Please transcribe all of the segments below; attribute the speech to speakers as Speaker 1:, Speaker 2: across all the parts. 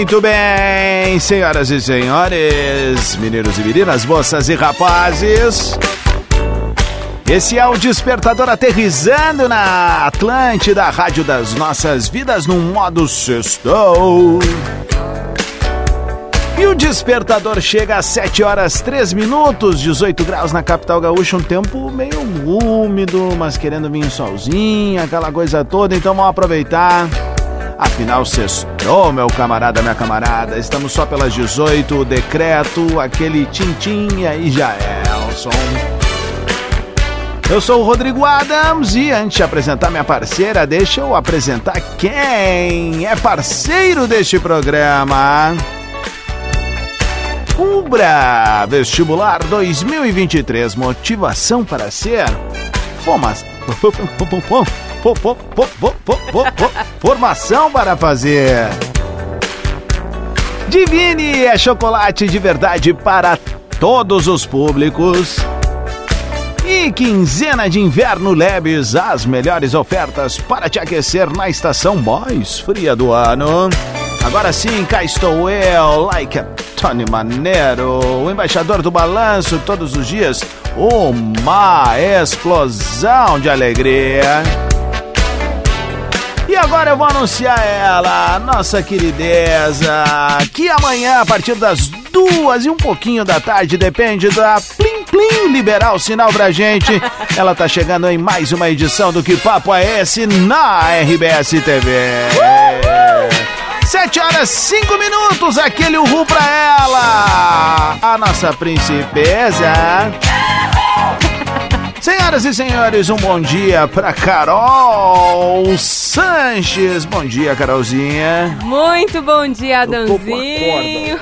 Speaker 1: Muito bem, senhoras e senhores, meninos e meninas, moças e rapazes. Esse é o Despertador aterrizando na Atlântida, rádio das nossas vidas, no modo sextou. E o Despertador chega às 7 horas 3 minutos, 18 graus na capital gaúcha, um tempo meio úmido, mas querendo vir um solzinho, aquela coisa toda, então vamos aproveitar. Afinal, sextou, meu camarada, minha camarada. Estamos só pelas 18, o decreto, aquele tintim e aí já é o som. Eu sou o Rodrigo Adams e antes de apresentar minha parceira, deixa eu apresentar quem é parceiro deste programa. Ubra Vestibular 2023 Motivação para ser Fomas Formação para fazer. Divine é chocolate de verdade para todos os públicos. E quinzena de inverno Lebes, as melhores ofertas para te aquecer na estação mais fria do ano. Agora sim, cá estou eu, like a Tony Maneiro, o embaixador do balanço todos os dias. Uma explosão de alegria. E agora eu vou anunciar ela, nossa querideza, que amanhã, a partir das duas e um pouquinho da tarde, depende da Plim Plim liberar o sinal pra gente. Ela tá chegando em mais uma edição do Que Papo é Esse na RBS TV. Sete horas cinco minutos, aquele uhul pra ela, a nossa princesa. Senhoras e senhores, um bom dia para Carol Sanches. Bom dia, Carolzinha.
Speaker 2: Muito bom dia, Adãozinho.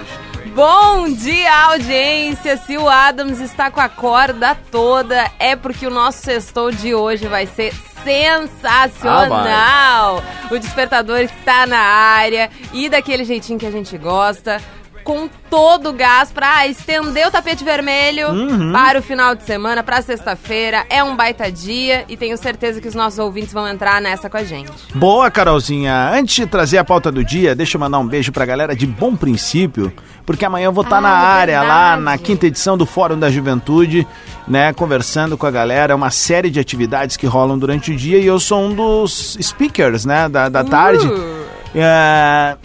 Speaker 2: Bom dia, audiência. Se o Adams está com a corda toda, é porque o nosso sextou de hoje vai ser sensacional. Ah, o despertador está na área e daquele jeitinho que a gente gosta com todo o gás para estender o tapete vermelho uhum. para o final de semana, para sexta-feira. É um baita dia e tenho certeza que os nossos ouvintes vão entrar nessa com a gente.
Speaker 1: Boa, Carolzinha. Antes de trazer a pauta do dia, deixa eu mandar um beijo pra galera de Bom Princípio, porque amanhã eu vou estar tá ah, na área verdade. lá na quinta edição do Fórum da Juventude, né, conversando com a galera, uma série de atividades que rolam durante o dia e eu sou um dos speakers, né, da, da tarde. Uh. É,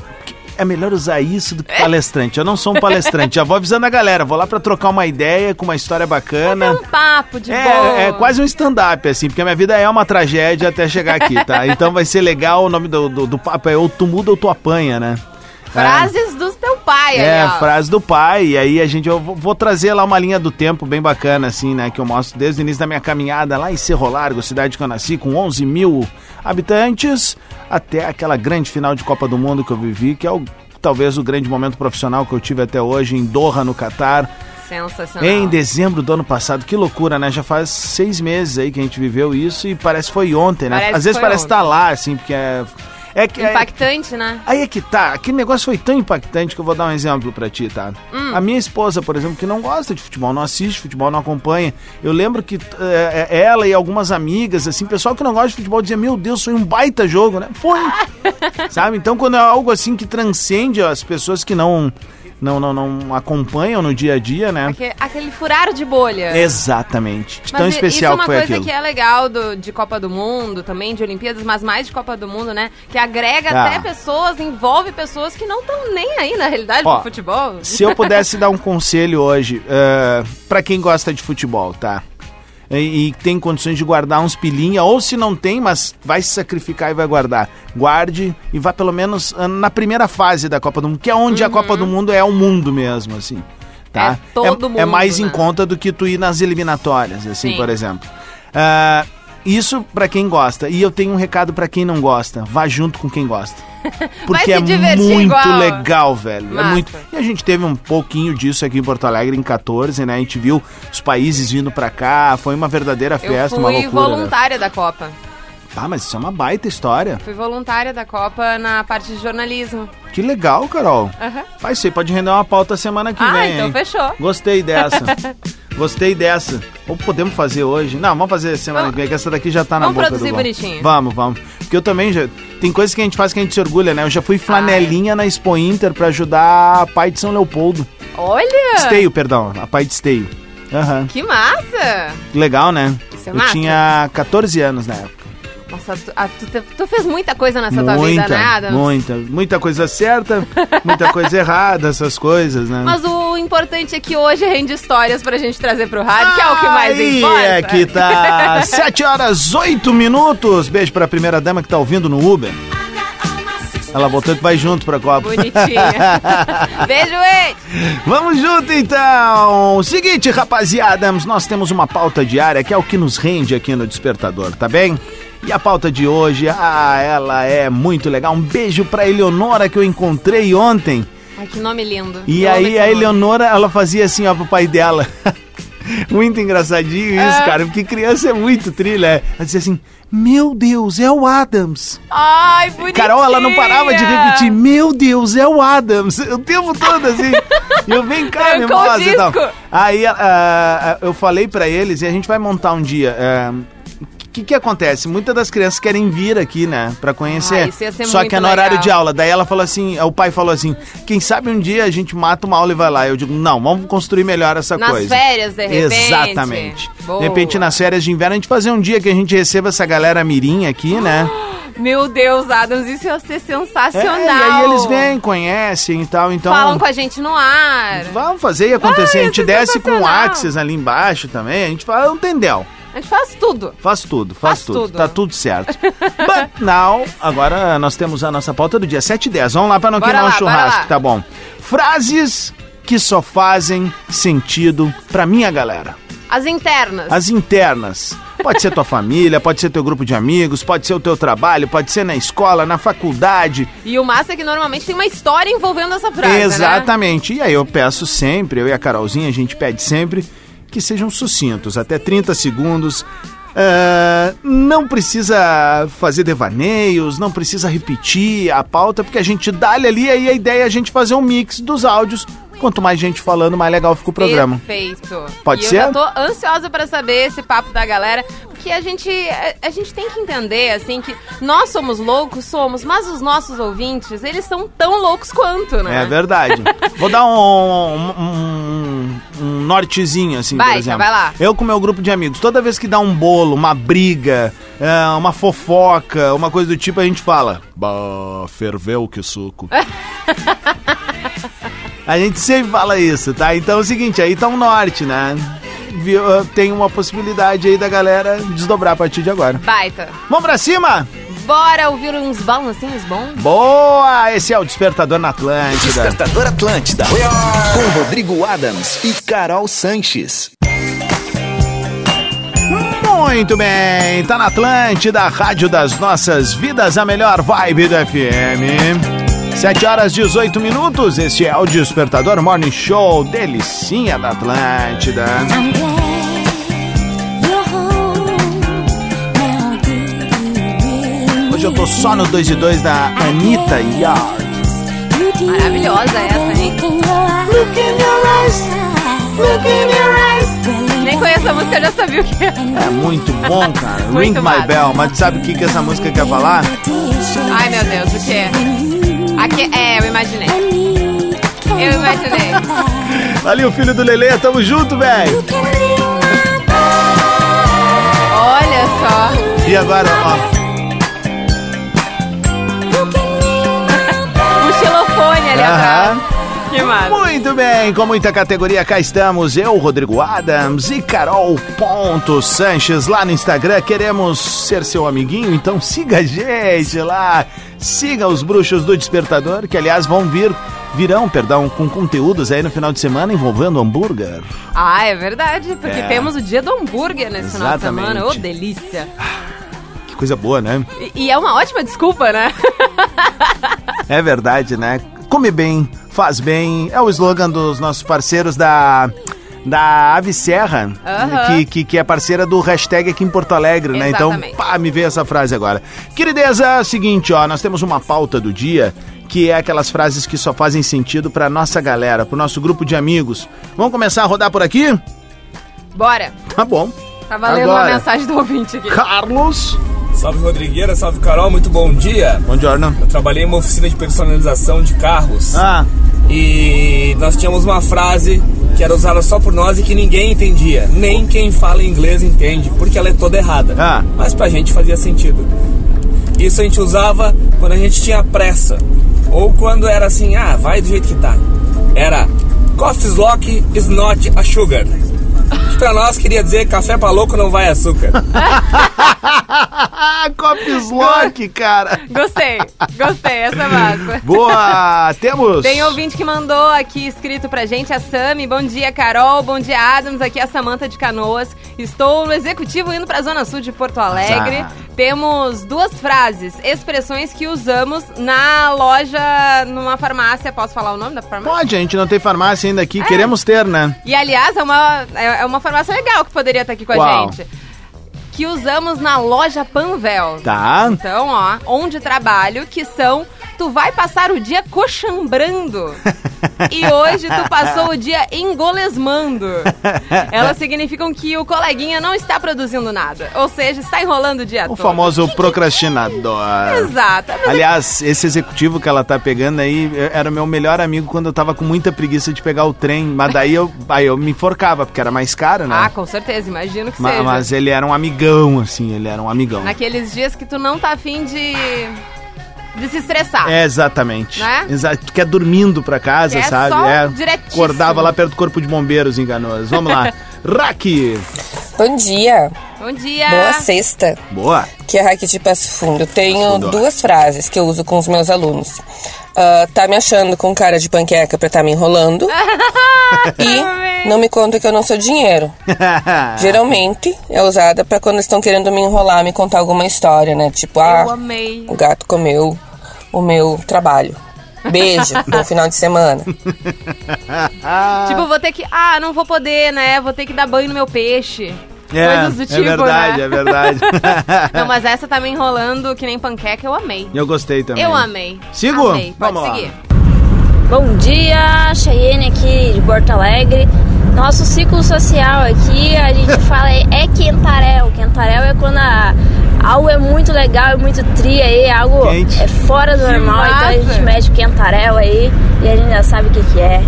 Speaker 1: é melhor usar isso do que palestrante. Eu não sou um palestrante. Já vou avisando a galera. Vou lá para trocar uma ideia com uma história bacana. É
Speaker 2: um papo de
Speaker 1: é,
Speaker 2: boa.
Speaker 1: É quase um stand-up, assim, porque a minha vida é uma tragédia até chegar aqui, tá? Então vai ser legal. O nome do, do, do papo é ou tu muda ou tu apanha, né?
Speaker 2: Frases é. do teu pai,
Speaker 1: É, aí, frase do pai. E aí a gente, eu vou, trazer lá uma linha do tempo bem bacana, assim, né? Que eu mostro desde o início da minha caminhada lá em Cerro Largo, cidade que eu nasci, com 11 mil habitantes, até aquela grande final de Copa do Mundo que eu vivi, que é o, talvez o grande momento profissional que eu tive até hoje em Doha, no Catar.
Speaker 2: Sensacional.
Speaker 1: Em dezembro do ano passado. Que loucura, né? Já faz seis meses aí que a gente viveu isso e parece que foi ontem, né?
Speaker 2: Parece
Speaker 1: Às vezes parece estar tá lá, assim, porque é
Speaker 2: é que, é- impactante,
Speaker 1: é,
Speaker 2: né?
Speaker 1: Aí é que tá. Aquele negócio foi tão impactante que eu vou dar um exemplo pra ti, tá? Hum. A minha esposa, por exemplo, que não gosta de futebol, não assiste futebol, não acompanha. Eu lembro que é ela e algumas amigas, assim, pessoal que não gosta de futebol dizia: Meu Deus, foi um baita jogo, né? Foi. Sabe? Então, quando é algo assim que transcende as pessoas que não não, não, não acompanham no dia a dia, né?
Speaker 2: Aquele, aquele furar de bolha.
Speaker 1: Exatamente. De tão especial
Speaker 2: que
Speaker 1: foi
Speaker 2: aquilo.
Speaker 1: Isso é uma
Speaker 2: coisa que é legal do, de Copa do Mundo, também de Olimpíadas, mas mais de Copa do Mundo, né? Que agrega ah. até pessoas, envolve pessoas que não estão nem aí na realidade Ó, do futebol.
Speaker 1: Se eu pudesse dar um conselho hoje, uh, eh, para quem gosta de futebol, tá? E, e tem condições de guardar uns pilinha, ou se não tem, mas vai se sacrificar e vai guardar. Guarde e vá pelo menos ah, na primeira fase da Copa do Mundo, que é onde uhum. a Copa do Mundo é o mundo mesmo, assim. Tá?
Speaker 2: É todo é, mundo,
Speaker 1: é mais
Speaker 2: né?
Speaker 1: em conta do que tu ir nas eliminatórias, assim, Sim. por exemplo. Uh, isso pra quem gosta. E eu tenho um recado pra quem não gosta. Vá junto com quem gosta. Porque é muito
Speaker 2: igual.
Speaker 1: legal, velho. É muito. E a gente teve um pouquinho disso aqui em Porto Alegre em 14, né? A gente viu os países vindo pra cá. Foi uma verdadeira
Speaker 2: Eu
Speaker 1: festa, uma
Speaker 2: fui
Speaker 1: loucura. né?
Speaker 2: voluntária da Copa.
Speaker 1: Ah, mas isso é uma baita história.
Speaker 2: Fui voluntária da Copa na parte de jornalismo.
Speaker 1: Que legal, Carol.
Speaker 2: Aham.
Speaker 1: Vai, aí pode render uma pauta semana que
Speaker 2: ah,
Speaker 1: vem.
Speaker 2: então
Speaker 1: hein?
Speaker 2: fechou.
Speaker 1: Gostei dessa. Gostei dessa. Ou podemos fazer hoje? Não, vamos fazer semana
Speaker 2: Vamos-
Speaker 1: que vem, que essa daqui já tá na
Speaker 2: vamos
Speaker 1: boca
Speaker 2: produzir
Speaker 1: do bom.
Speaker 2: bonitinho.
Speaker 1: Vamos, vamos. Porque eu também já... Tem coisas que a gente faz que a gente se orgulha, né? Eu já fui flanelinha na Expo Inter pra ajudar a pai de São Leopoldo.
Speaker 2: Olha!
Speaker 1: Esteio, perdão. A pai de Esteio. Aham.
Speaker 2: Que massa!
Speaker 1: Legal, né?
Speaker 2: Isso é
Speaker 1: eu
Speaker 2: massa.
Speaker 1: tinha 14 anos na época.
Speaker 2: Nossa, tu, ah, tu, tu fez muita coisa nessa tua vida,
Speaker 1: muita,
Speaker 2: né, Adams?
Speaker 1: muita. Muita coisa certa, muita coisa errada, essas coisas, né?
Speaker 2: Mas o importante é que hoje rende histórias pra gente trazer pro rádio, que é o que mais importa.
Speaker 1: é que tá 7 horas 8 minutos. Beijo pra primeira dama que tá ouvindo no Uber. Ela botou que vai junto pra Copa.
Speaker 2: Bonitinha. Beijo, ei!
Speaker 1: Vamos junto então. Seguinte, rapaziada, nós temos uma pauta diária que é o que nos rende aqui no Despertador, tá bem? E a pauta de hoje, ah, ela é muito legal. Um beijo pra Eleonora que eu encontrei ontem.
Speaker 2: Ai, que nome lindo.
Speaker 1: E
Speaker 2: Eu
Speaker 1: aí a. Eleonora, ela fazia assim, ó, pro pai dela. muito engraçadinho isso,
Speaker 2: É.
Speaker 1: cara, porque criança é muito trilha. Ela dizia assim, meu Deus, é o Adams.
Speaker 2: Ai, bonitinha.
Speaker 1: Carol, ela não parava de repetir, meu Deus, é o Adams. O tempo todo, assim. Eu vem cá, tal.
Speaker 2: disco.
Speaker 1: Aí ah, eu falei pra eles, e a gente vai montar um dia... o que que acontece? Muitas das crianças querem vir aqui, né? Pra conhecer.
Speaker 2: Ah,
Speaker 1: Só que é no horário
Speaker 2: legal.
Speaker 1: de aula. Daí ela falou assim, o pai falou assim, quem sabe um dia a gente mata uma aula e vai lá. Eu digo, não, vamos construir melhor essa
Speaker 2: Nas
Speaker 1: coisa.
Speaker 2: férias, de repente.
Speaker 1: Exatamente.
Speaker 2: Boa.
Speaker 1: De repente, nas férias de inverno, a gente fazer um dia que a gente receba essa galera mirim aqui, né?
Speaker 2: Meu Deus, Adams, isso ia ser sensacional.
Speaker 1: É, e aí eles vêm, conhecem e tal, então...
Speaker 2: Falam com a gente no ar.
Speaker 1: Vamos fazer e acontecer.
Speaker 2: Vai,
Speaker 1: a gente
Speaker 2: ser
Speaker 1: desce com o. Axis ali embaixo também. A gente fala, um tendel.
Speaker 2: A gente faz tudo.
Speaker 1: Faz tudo, faz,
Speaker 2: Faz
Speaker 1: tudo.
Speaker 2: tudo.
Speaker 1: Tá tudo certo. But now, agora nós temos a nossa pauta do dia 7 e 10. Vamos lá pra não
Speaker 2: Bora
Speaker 1: queimar
Speaker 2: lá,
Speaker 1: o churrasco, tá bom. Frases que só fazem sentido pra minha galera.
Speaker 2: As internas.
Speaker 1: As internas. Pode ser tua família, pode ser teu grupo de amigos, pode ser o teu trabalho, pode ser na escola, na faculdade.
Speaker 2: E o massa é que normalmente tem uma história envolvendo essa frase, né?
Speaker 1: Exatamente. E aí eu peço sempre, eu e a Carolzinha, a gente pede sempre que sejam sucintos, até 30 segundos. Ah, não precisa fazer devaneios, não precisa repetir a pauta, porque a gente dá ali e aí a ideia é a gente fazer um mix dos áudios. Quanto mais gente falando, mais legal fica o programa.
Speaker 2: Perfeito.
Speaker 1: Pode
Speaker 2: e
Speaker 1: ser?
Speaker 2: eu já tô ansiosa pra saber esse papo da galera, porque a gente, a, a gente tem que entender, assim, que nós somos loucos, somos, mas os nossos ouvintes, eles são tão loucos quanto, né?
Speaker 1: É verdade. Vou dar um, um, um- nortezinho, assim,
Speaker 2: Vai,
Speaker 1: por exemplo.
Speaker 2: vai lá.
Speaker 1: Eu com meu grupo de amigos, toda vez que dá um bolo, uma briga, é, uma fofoca, uma coisa do tipo, a gente fala... Bah, ferveu que suco. a gente sempre fala isso, tá? Então é o seguinte, aí tá um norte, né? Viu? Tem uma possibilidade aí da galera desdobrar a partir de agora.
Speaker 2: Baita.
Speaker 1: Vamos pra cima?
Speaker 2: Bora ouvir uns balancinhos bons?
Speaker 1: Boa! Esse é o Despertador na Atlântida.
Speaker 3: Despertador Atlântida. Com Rodrigo Adams e Carol Sanches.
Speaker 1: Muito bem, tá na Atlântida, a rádio das nossas vidas, a melhor vibe do FM. 7 horas 18 minutos, este é o Despertador Morning Show, delicinha da Atlântida. Hoje eu tô só no 2 e 2 da Anitta Yard.
Speaker 2: Maravilhosa essa, hein?
Speaker 4: Look in your eyes. Look in your.
Speaker 2: Nem conheço a música, eu já sabia o que é.
Speaker 1: É muito bom, cara. Ring My. Bell, mas sabe o que, que essa música quer falar?
Speaker 2: Ai, meu Deus, o que é? Aqui, é, eu imaginei. Eu imaginei.
Speaker 1: Ali o filho do Lele, tamo junto, velho.
Speaker 2: Olha só.
Speaker 1: E agora, ó.
Speaker 2: O xilofone ali atrás. Que massa.
Speaker 1: Muito bem, com muita categoria, cá estamos eu, Rodrigo Adams e Carol Ponto Sanches lá no Instagram. Queremos ser seu amiguinho, então siga a gente lá. Siga os bruxos do Despertador, que aliás vão vir virão, perdão, com conteúdos aí no final de semana envolvendo hambúrguer.
Speaker 2: Ah, é verdade, porque
Speaker 1: É.
Speaker 2: temos o dia do hambúrguer nesse final de
Speaker 1: Exatamente.
Speaker 2: semana. Ô, delícia.
Speaker 1: Que coisa boa, né?
Speaker 2: E, e é uma ótima desculpa, né?
Speaker 1: É verdade, né? Come bem, faz bem. É o slogan dos nossos parceiros da. Da Ave Serra,
Speaker 2: Aham.
Speaker 1: que, que, que é parceira do hashtag aqui em Porto Alegre, né? Então,
Speaker 2: Exatamente.
Speaker 1: pá, me veio essa frase agora. Querideza, é o seguinte, ó, nós temos uma pauta do dia que é aquelas frases que só fazem sentido pra nossa galera, pro nosso grupo de amigos. Vamos começar a rodar por aqui?
Speaker 2: Bora.
Speaker 1: Tá bom.
Speaker 2: Tá valendo
Speaker 1: Agora.
Speaker 2: uma mensagem do ouvinte aqui.
Speaker 1: Carlos.
Speaker 5: Salve Rodrigueira, salve Carol, muito bom dia.
Speaker 1: Bom giorno.
Speaker 5: Eu trabalhei em uma oficina de personalização de carros
Speaker 1: Ah,
Speaker 5: e nós tínhamos uma frase que era usada só por nós e que ninguém entendia. Nem quem fala inglês entende, porque ela é toda errada.
Speaker 1: Ah.
Speaker 5: Mas pra gente fazia sentido. Isso a gente usava quando a gente tinha pressa. Ou quando era assim, ah, vai do jeito que tá. Era Coffee's Lock is not a sugar. Pra nós queria dizer café pra louco não vai açúcar.
Speaker 1: Copys Lock, cara.
Speaker 2: Gostei, gostei, essa é massa.
Speaker 1: Boa, temos.
Speaker 2: Tem ouvinte que mandou aqui escrito pra gente, a Sami. Bom dia, Carol. Bom dia, Adams. Aqui é a Samanta de Canoas. Estou no executivo indo pra Zona Sul de Porto Alegre.
Speaker 1: Ah.
Speaker 2: Temos duas frases, expressões que usamos na loja, numa farmácia. Posso falar o nome da farmácia?
Speaker 1: Pode, a gente não tem farmácia ainda aqui,
Speaker 2: É.
Speaker 1: queremos ter, né?
Speaker 2: E aliás, é uma, é é uma farmácia legal que poderia estar aqui com a
Speaker 1: Qual?
Speaker 2: gente. Que usamos na loja Panvel.
Speaker 1: Tá.
Speaker 2: Então, ó, onde trabalho, que são. Tu vai passar o dia coxambrando. e hoje tu passou o dia engolesmando. Elas significam que o coleguinha não está produzindo nada. Ou seja, está enrolando o dia
Speaker 1: O
Speaker 2: todo.
Speaker 1: famoso procrastinador.
Speaker 2: Exato. Mas
Speaker 1: Aliás, esse executivo que ela tá pegando aí eh, era meu melhor amigo quando eu tava com muita preguiça de pegar o trem. Mas daí eu, aí eu me enforcava, porque era mais caro, né?
Speaker 2: Ah, com certeza, imagino que
Speaker 1: Ma-
Speaker 2: seja.
Speaker 1: mas ele era um amigão, assim, ele era um amigão.
Speaker 2: Naqueles dias que tu não tá afim de. de se estressar.
Speaker 1: É, exatamente.
Speaker 2: Né?
Speaker 1: Exato. Tu quer dormindo pra casa,
Speaker 2: É
Speaker 1: sabe?
Speaker 2: só
Speaker 1: é.
Speaker 2: diretíssimo.
Speaker 1: Acordava lá perto do Corpo de Bombeiros em Canoas. Vamos lá. Raki.
Speaker 6: Bom dia,
Speaker 2: Bom dia.
Speaker 6: boa sexta.
Speaker 1: Boa.
Speaker 6: Que é Raque de Passo Fundo. Eu tenho
Speaker 1: Fundo.
Speaker 6: duas frases que eu uso com os meus alunos. Ah, tá me achando com cara de panqueca pra tá me enrolando. e não me conta que eu não sou dinheiro. Geralmente é usada pra quando estão querendo me enrolar, me contar alguma história, né? Tipo, ah, o gato comeu o meu trabalho. Beijo, bom final de semana.
Speaker 2: Tipo, vou ter que. Ah, não vou poder, né? Vou ter que dar banho no meu peixe.
Speaker 1: É,
Speaker 2: Coisas do tipo,
Speaker 1: é verdade,
Speaker 2: né?
Speaker 1: é verdade.
Speaker 2: Não, mas essa tá me enrolando que nem panqueca, eu amei.
Speaker 1: Eu gostei também.
Speaker 2: Eu amei.
Speaker 1: Sigo?
Speaker 2: Amei. Pode
Speaker 1: Vamos lá.
Speaker 2: seguir.
Speaker 7: Bom dia, Cheyenne aqui de Porto Alegre. Nosso ciclo social aqui, a gente fala é, é quentarel. Quentarel é quando a- algo é muito legal, é muito tri aí, algo
Speaker 1: Quente.
Speaker 7: é fora do
Speaker 2: Que
Speaker 7: normal, então a gente mete o quentarel aí e a gente já sabe o que, que é.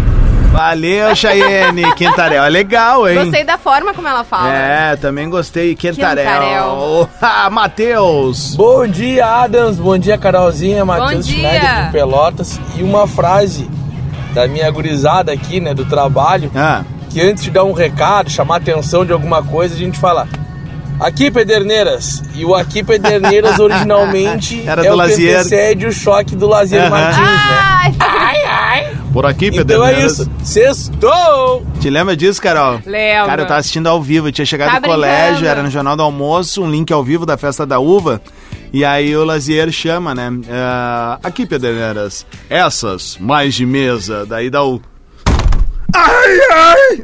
Speaker 1: Valeu, Chayenne. Quintarel. É legal, hein?
Speaker 2: Gostei da forma como ela fala.
Speaker 1: É, também gostei. Quintarel.
Speaker 2: Quintarel.
Speaker 1: Ah, Matheus.
Speaker 5: Bom dia, Adams. Bom dia, Carolzinha. Matheus. Schneider de Pelotas. E uma frase da minha gurizada aqui, né, do trabalho,
Speaker 1: Ah,
Speaker 5: que antes de dar um recado, chamar atenção de alguma coisa, a gente fala Aqui Pederneiras. E o Aqui Pederneiras originalmente
Speaker 1: Era
Speaker 5: é
Speaker 1: do
Speaker 5: o
Speaker 1: Lazier.
Speaker 5: que antecede o choque do Lazier
Speaker 1: Aham.
Speaker 5: Martins, né?
Speaker 2: Ai,
Speaker 1: por aqui,
Speaker 5: Então é isso. Sextou!
Speaker 1: Te lembra disso, Carol?
Speaker 2: Lembro.
Speaker 1: Cara, eu tava assistindo ao vivo. Eu tinha chegado
Speaker 2: Tá
Speaker 1: do colégio,
Speaker 2: brincando.
Speaker 1: era no Jornal do Almoço, um link ao vivo da festa da uva. E aí o Lazier chama, né? ah, aqui, Pederneiras, essas mais de mesa. Daí dá o. Ai, ai!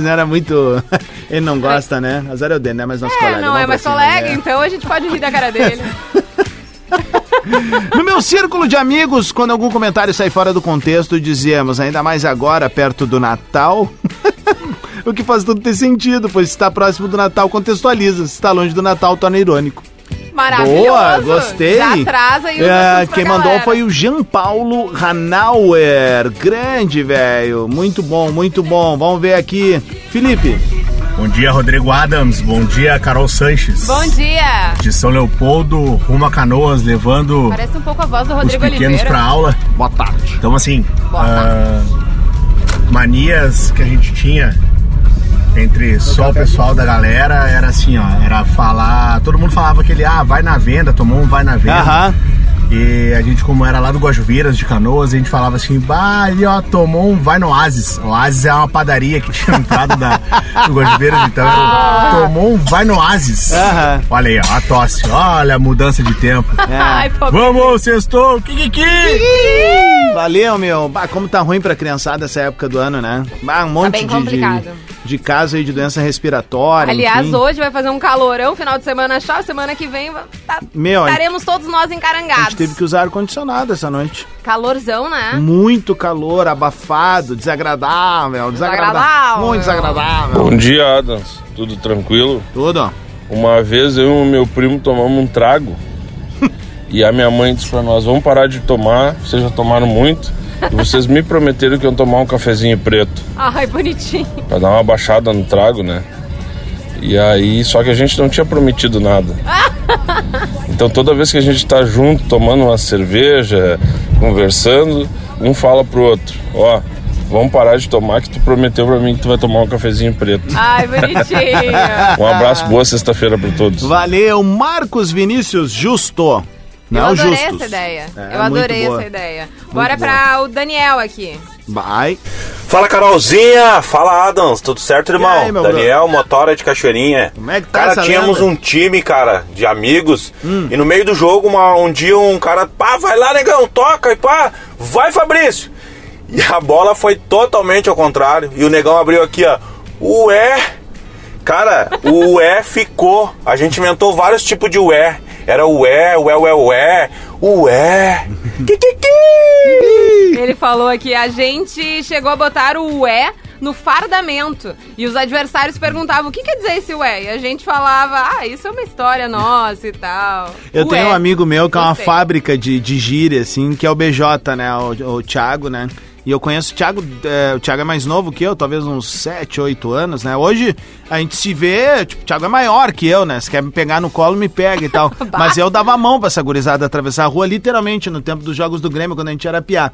Speaker 1: Não era muito. Ele não gosta, né? Azar é o dele, né? Mas nosso
Speaker 2: É,
Speaker 1: colega.
Speaker 2: não
Speaker 1: vamos
Speaker 2: é mais colega,
Speaker 1: né?
Speaker 2: então a gente pode rir da cara dele.
Speaker 1: No meu círculo de amigos, quando algum comentário sai fora do contexto, dizemos, ainda mais agora, perto do Natal. o que faz tudo ter sentido, pois se está próximo do Natal, contextualiza. Se está longe do Natal, torna irônico.
Speaker 2: Maravilhoso.
Speaker 1: Boa, gostei.
Speaker 2: Já traz aí
Speaker 1: É, Quem mandou
Speaker 2: galera.
Speaker 1: foi o Jean Paulo Hanauer. Grande, velho. Muito bom, muito bom. Vamos ver aqui. Felipe.
Speaker 8: Bom dia, Rodrigo Adams. Bom dia, Carol Sanches.
Speaker 2: Bom dia.
Speaker 8: De São Leopoldo, rumo a Canoas, levando
Speaker 2: Parece um pouco a voz do
Speaker 8: os
Speaker 2: Rodrigo
Speaker 8: pequenos
Speaker 2: Oliveira.
Speaker 8: pra aula.
Speaker 1: Boa tarde.
Speaker 8: Então, assim,
Speaker 2: Boa
Speaker 8: ah, manias que a gente tinha entre só o pessoal da galera era assim, ó, era falar, todo mundo falava aquele, ah, vai na venda, tomou um vai na venda.
Speaker 1: Aham.
Speaker 8: E a gente, como era lá do Guajuveiras, de Canoas, a gente falava assim, bah, ali ó, tomou um, vai no Oasis. Oasis é uma padaria que tinha entrado da, do Guajuveiras, então era, tomou um, vai no Oasis.
Speaker 1: Aham.
Speaker 8: Olha aí, ó, a tosse, olha a mudança de tempo.
Speaker 2: Ai, pô.
Speaker 8: Vamos, sextou, kikiki!
Speaker 1: Valeu, meu. Bah, como tá ruim pra criançada essa época do ano, né? Bah, um monte
Speaker 2: bem
Speaker 1: de,
Speaker 2: complicado.
Speaker 1: de, de caso aí de doença respiratória.
Speaker 2: Aliás,
Speaker 1: enfim.
Speaker 2: hoje vai fazer um calorão, final de semana chove, semana que vem tá-
Speaker 1: Meu, a
Speaker 2: estaremos todos nós
Speaker 1: A
Speaker 2: encarangados.
Speaker 1: gente teve que usar ar-condicionado essa noite.
Speaker 2: Calorzão, né?
Speaker 1: Muito calor, abafado, desagradável, desagradável.
Speaker 2: Desagradável.
Speaker 1: Muito desagradável.
Speaker 9: Bom dia, Adams. Tudo tranquilo?
Speaker 1: Tudo.
Speaker 9: Uma vez eu e o meu primo tomamos um trago e a minha mãe disse pra nós: vamos parar de tomar, vocês já tomaram muito. Vocês me prometeram que iam tomar um cafezinho preto
Speaker 2: Ai, bonitinho.
Speaker 9: pra dar uma baixada no trago, né? E aí, só que a gente não tinha prometido nada. Então toda vez que a gente tá junto, tomando uma cerveja, conversando, um fala pro outro: ó, vamos parar de tomar que tu prometeu pra mim que tu vai tomar um cafezinho preto.
Speaker 2: Ai, bonitinho.
Speaker 9: Um abraço, boa sexta-feira pra todos.
Speaker 1: Valeu, Marcos Vinícius Justo. Não,
Speaker 2: Eu adorei
Speaker 1: Justus.
Speaker 2: essa ideia.
Speaker 1: É,
Speaker 2: Eu adorei essa ideia. Bora pra o Daniel aqui.
Speaker 1: Vai.
Speaker 10: Fala Carolzinha, fala Adams, tudo certo, irmão?
Speaker 1: Aí,
Speaker 10: Daniel, motora de Cachoeirinha.
Speaker 1: Como é que tá
Speaker 10: Cara,
Speaker 1: essa
Speaker 10: tínhamos
Speaker 1: lenda? Hum.
Speaker 10: um time, cara, de amigos. E no meio do jogo, uma- um dia um cara, pá, vai lá, negão, toca e pá, vai Fabrício. E a bola foi totalmente ao contrário. E o negão abriu aqui, ó. Ué. Cara, o ué ficou. A gente inventou vários tipos de ué. Era ué, ué, ué, ué. Ué. Que, que, que.
Speaker 2: Ele falou aqui, a gente chegou a botar o ué no fardamento. E os adversários perguntavam, o que quer dizer esse ué? E a gente falava, ah, isso é uma história nossa e tal.
Speaker 1: Eu
Speaker 2: Ué.
Speaker 1: tenho um amigo meu que é uma
Speaker 2: Gostei.
Speaker 1: fábrica de, de gíria, assim, que é o BJ, né? O, o Thiago, né? E eu conheço o Thiago, é, o Thiago é mais novo que eu, talvez uns 7, 8 anos, né? Hoje a gente se vê, tipo, o Thiago é maior que eu, né? Se quer me pegar no colo, me pega e tal. Mas eu dava a mão pra essa gurizada atravessar a rua, literalmente, no tempo dos Jogos do Grêmio, quando a gente era piá.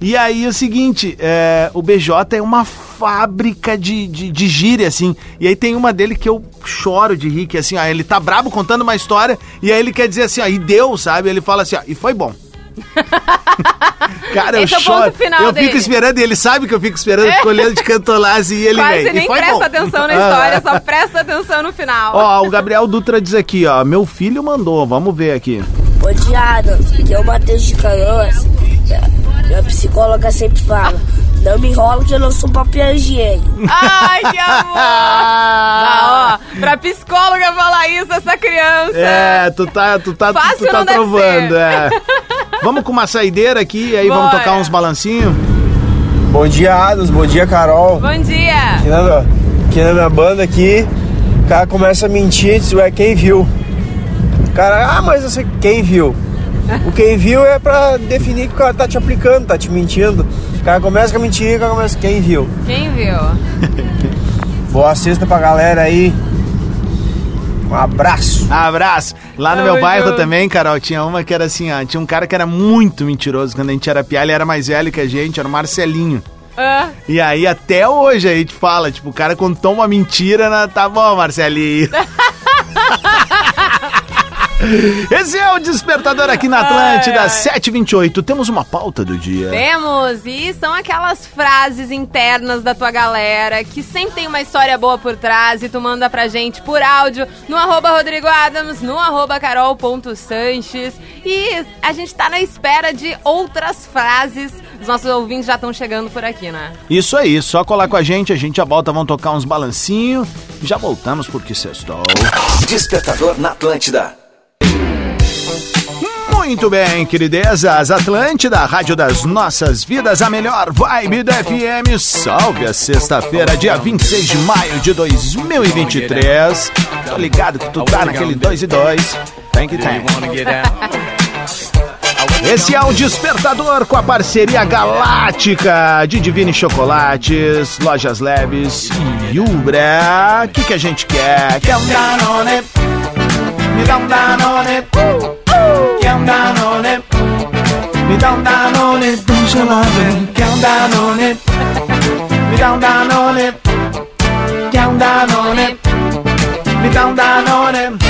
Speaker 1: E aí é o seguinte, é, o BJ é uma fábrica de, de, de gíria, assim. E aí tem uma dele que eu choro de rir, que assim, ó, ele tá brabo contando uma história, e aí ele quer dizer assim, ó, e deu, sabe? Ele fala assim, ó, e foi bom. Cara,
Speaker 2: Esse é
Speaker 1: eu
Speaker 2: o
Speaker 1: choro.
Speaker 2: ponto final
Speaker 1: eu
Speaker 2: dele.
Speaker 1: fico esperando, e ele sabe que eu fico esperando, fico olhando de cantolar assim, e ele
Speaker 2: Quase
Speaker 1: vem.
Speaker 2: nem
Speaker 1: foi
Speaker 2: presta
Speaker 1: bom.
Speaker 2: atenção na
Speaker 1: Ah.
Speaker 2: história, só presta atenção no final.
Speaker 1: Ó, o Gabriel Dutra diz aqui, ó, meu filho mandou, vamos ver aqui.
Speaker 11: Bom dia, Adams. Aqui é o Matheus de Canoas. Minha psicóloga sempre fala: não me enrola que eu não sou papel higiênico.
Speaker 2: Ai, que amor! Ah, ó, pra psicóloga falar isso, essa criança.
Speaker 1: É, tu tá, tu tá,
Speaker 2: Fácil
Speaker 1: tu tá trovando, é. Vamos com uma saideira aqui, aí vamos
Speaker 2: Bora.
Speaker 1: tocar uns balancinhos.
Speaker 12: Bom dia, Adams. Bom dia, Carol.
Speaker 2: Bom dia!
Speaker 12: Aqui na, aqui na minha banda aqui, o cara começa a mentir, diz, ué, quem viu? O cara, ah, mas você, quem viu? O quem viu é pra definir que o cara tá te aplicando, tá te mentindo. O cara começa com a mentira, o cara começa, quem viu?
Speaker 2: Quem viu?
Speaker 12: Boa sexta pra galera aí. Um abraço.
Speaker 1: Abraço. Lá no
Speaker 2: Ai,
Speaker 1: meu
Speaker 2: meu
Speaker 1: bairro
Speaker 2: Deus.
Speaker 1: também, Carol, tinha uma que era assim, ó, tinha um cara que era muito mentiroso quando a gente era piá, ele era mais velho que a gente, era o Marcelinho.
Speaker 2: Ah,
Speaker 1: E aí até hoje a gente fala, tipo, o cara contou uma mentira, na... tá bom, Marcelinho. Esse é o Despertador aqui na Atlântida,
Speaker 2: Ai, ai.
Speaker 1: 728. Temos uma pauta do dia.
Speaker 2: temos! E são aquelas frases internas da tua galera que sempre tem uma história boa por trás e tu manda pra gente por áudio no arroba Rodrigo Adams, no arroba carol.sanches. E a gente tá na espera de outras frases. Os nossos ouvintes já estão chegando por aqui, né?
Speaker 1: Isso aí, só colar com a gente, a gente já volta, vamos tocar uns balancinhos. Já voltamos porque sextou.
Speaker 3: Despertador na Atlântida.
Speaker 1: Muito bem, queridezas, Atlântida, Rádio das Nossas Vidas, a melhor vibe da FM. Salve a sexta-feira, dia 26 de maio de 2023. Tô ligado que tu tá naquele 2 e 2. Tem que tem. Esse é o Despertador com a parceria galáctica de Divine Chocolates, Lojas Leves e Ubra. O que, que a gente quer? Quer um Danone? Me dá um Danone. Uh, uh. Quer um Danone? Me dá um Danone bem gelado. Quer um Danone? Me dá um Danone. Quer um Danone? Me dá um Danone. Minha